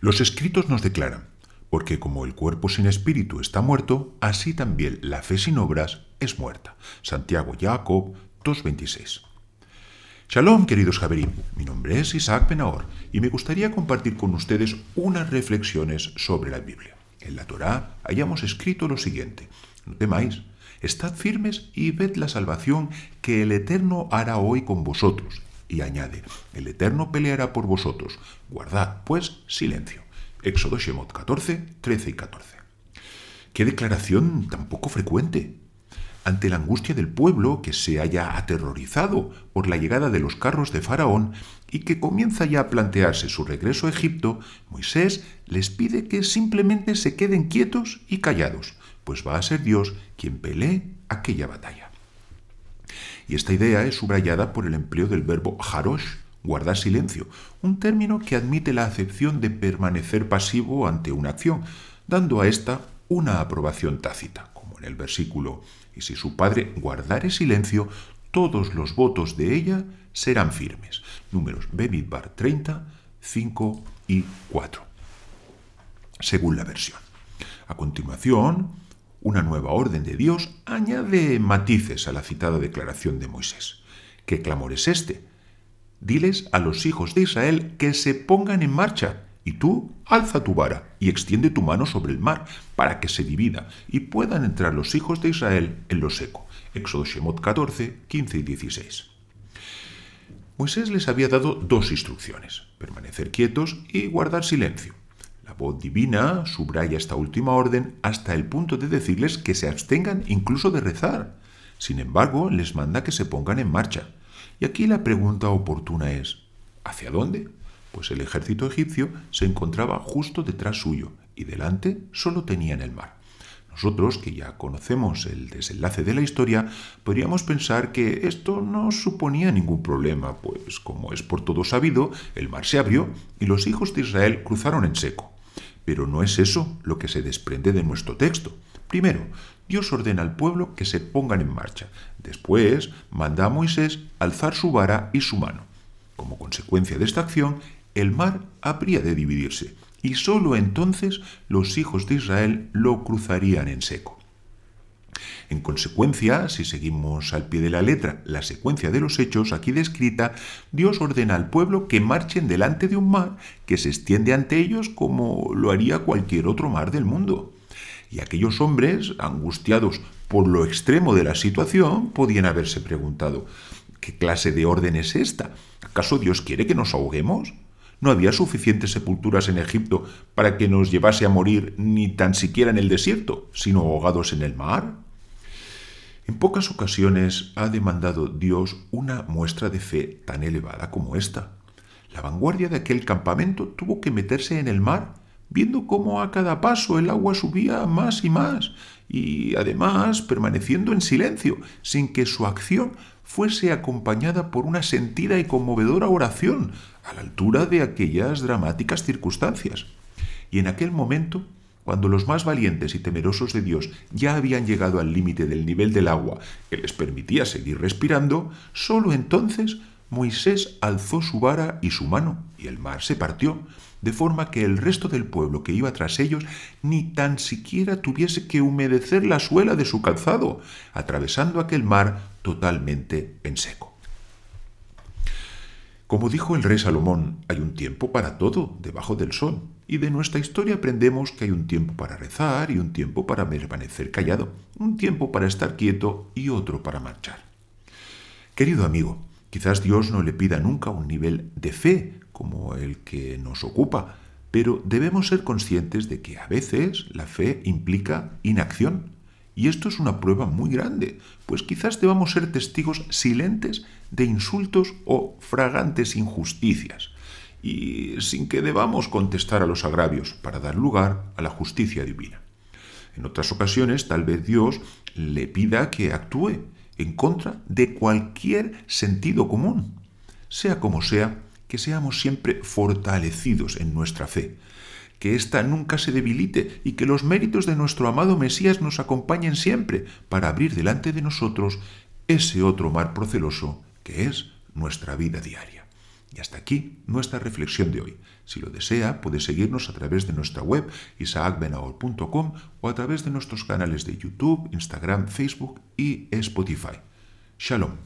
Los escritos nos declaran, porque como el cuerpo sin espíritu está muerto, así también la fe sin obras es muerta. Santiago Jacob 2.26. Shalom, queridos Javerim. Mi nombre es Isaac Penahor y me gustaría compartir con ustedes unas reflexiones sobre la Biblia. En la Torá hayamos escrito lo siguiente: No temáis, estad firmes y ved la salvación que el Eterno hará hoy con vosotros. Y añade: El Eterno peleará por vosotros. Guardad, pues, silencio. Éxodo Shemot 14, 13 y 14. Qué declaración tan poco frecuente. Ante la angustia del pueblo que se haya aterrorizado por la llegada de los carros de Faraón y que comienza ya a plantearse su regreso a Egipto, Moisés les pide que simplemente se queden quietos y callados, pues va a ser Dios quien pelee aquella batalla. Y esta idea es subrayada por el empleo del verbo harosh, guardar silencio, un término que admite la acepción de permanecer pasivo ante una acción, dando a ésta una aprobación tácita, como en el versículo, y si su padre guardare silencio, todos los votos de ella serán firmes. Números Bemidbar 30, 5 y 4. Según la versión. A continuación, una nueva orden de Dios añade matices a la citada declaración de Moisés. ¿Qué clamor es este? Diles a los hijos de Israel que se pongan en marcha, y tú alza tu vara y extiende tu mano sobre el mar, para que se divida y puedan entrar los hijos de Israel en lo seco. Éxodo Shemot 14, 15 y 16. Moisés les había dado dos instrucciones, permanecer quietos y guardar silencio. La voz divina subraya esta última orden hasta el punto de decirles que se abstengan incluso de rezar. Sin embargo, les manda que se pongan en marcha. Y aquí la pregunta oportuna es, ¿hacia dónde? Pues el ejército egipcio se encontraba justo detrás suyo y delante solo tenían el mar. Nosotros, que ya conocemos el desenlace de la historia, podríamos pensar que esto no suponía ningún problema, pues como es por todo sabido, el mar se abrió y los hijos de Israel cruzaron en seco. Pero no es eso lo que se desprende de nuestro texto. Primero, Dios ordena al pueblo que se pongan en marcha. Después, manda a Moisés alzar su vara y su mano. Como consecuencia de esta acción, el mar habría de dividirse, y sólo entonces los hijos de Israel lo cruzarían en seco. En consecuencia, si seguimos al pie de la letra la secuencia de los hechos aquí descrita, Dios ordena al pueblo que marchen delante de un mar que se extiende ante ellos como lo haría cualquier otro mar del mundo. Y aquellos hombres, angustiados por lo extremo de la situación, podían haberse preguntado, ¿qué clase de orden es esta? ¿Acaso Dios quiere que nos ahoguemos? ¿No había suficientes sepulturas en Egipto para que nos llevase a morir ni tan siquiera en el desierto, sino ahogados en el mar? En pocas ocasiones ha demandado Dios una muestra de fe tan elevada como esta. La vanguardia de aquel campamento tuvo que meterse en el mar viendo cómo a cada paso el agua subía más y más, y además permaneciendo en silencio, sin que su acción fuese acompañada por una sentida y conmovedora oración, a la altura de aquellas dramáticas circunstancias. Y en aquel momento, cuando los más valientes y temerosos de Dios ya habían llegado al límite del nivel del agua que les permitía seguir respirando, sólo entonces Moisés alzó su vara y su mano, y el mar se partió, de forma que el resto del pueblo que iba tras ellos ni tan siquiera tuviese que humedecer la suela de su calzado, atravesando aquel mar totalmente en seco. Como dijo el rey Salomón, hay un tiempo para todo debajo del sol, y de nuestra historia aprendemos que hay un tiempo para rezar y un tiempo para permanecer callado, un tiempo para estar quieto y otro para marchar. Querido amigo, quizás Dios no le pida nunca un nivel de fe como el que nos ocupa, pero debemos ser conscientes de que a veces la fe implica inacción. Y esto es una prueba muy grande, pues quizás debamos ser testigos silentes de insultos o fragantes injusticias, y sin que debamos contestar a los agravios para dar lugar a la justicia divina. En otras ocasiones tal vez Dios le pida que actúe en contra de cualquier sentido común. Sea como sea, que seamos siempre fortalecidos en nuestra fe, que ésta nunca se debilite y que los méritos de nuestro amado Mesías nos acompañen siempre para abrir delante de nosotros ese otro mar proceloso que es nuestra vida diaria. Y hasta aquí nuestra reflexión de hoy. Si lo desea, puede seguirnos a través de nuestra web isaacbenahor.com o a través de nuestros canales de YouTube, Instagram, Facebook y Spotify. Shalom.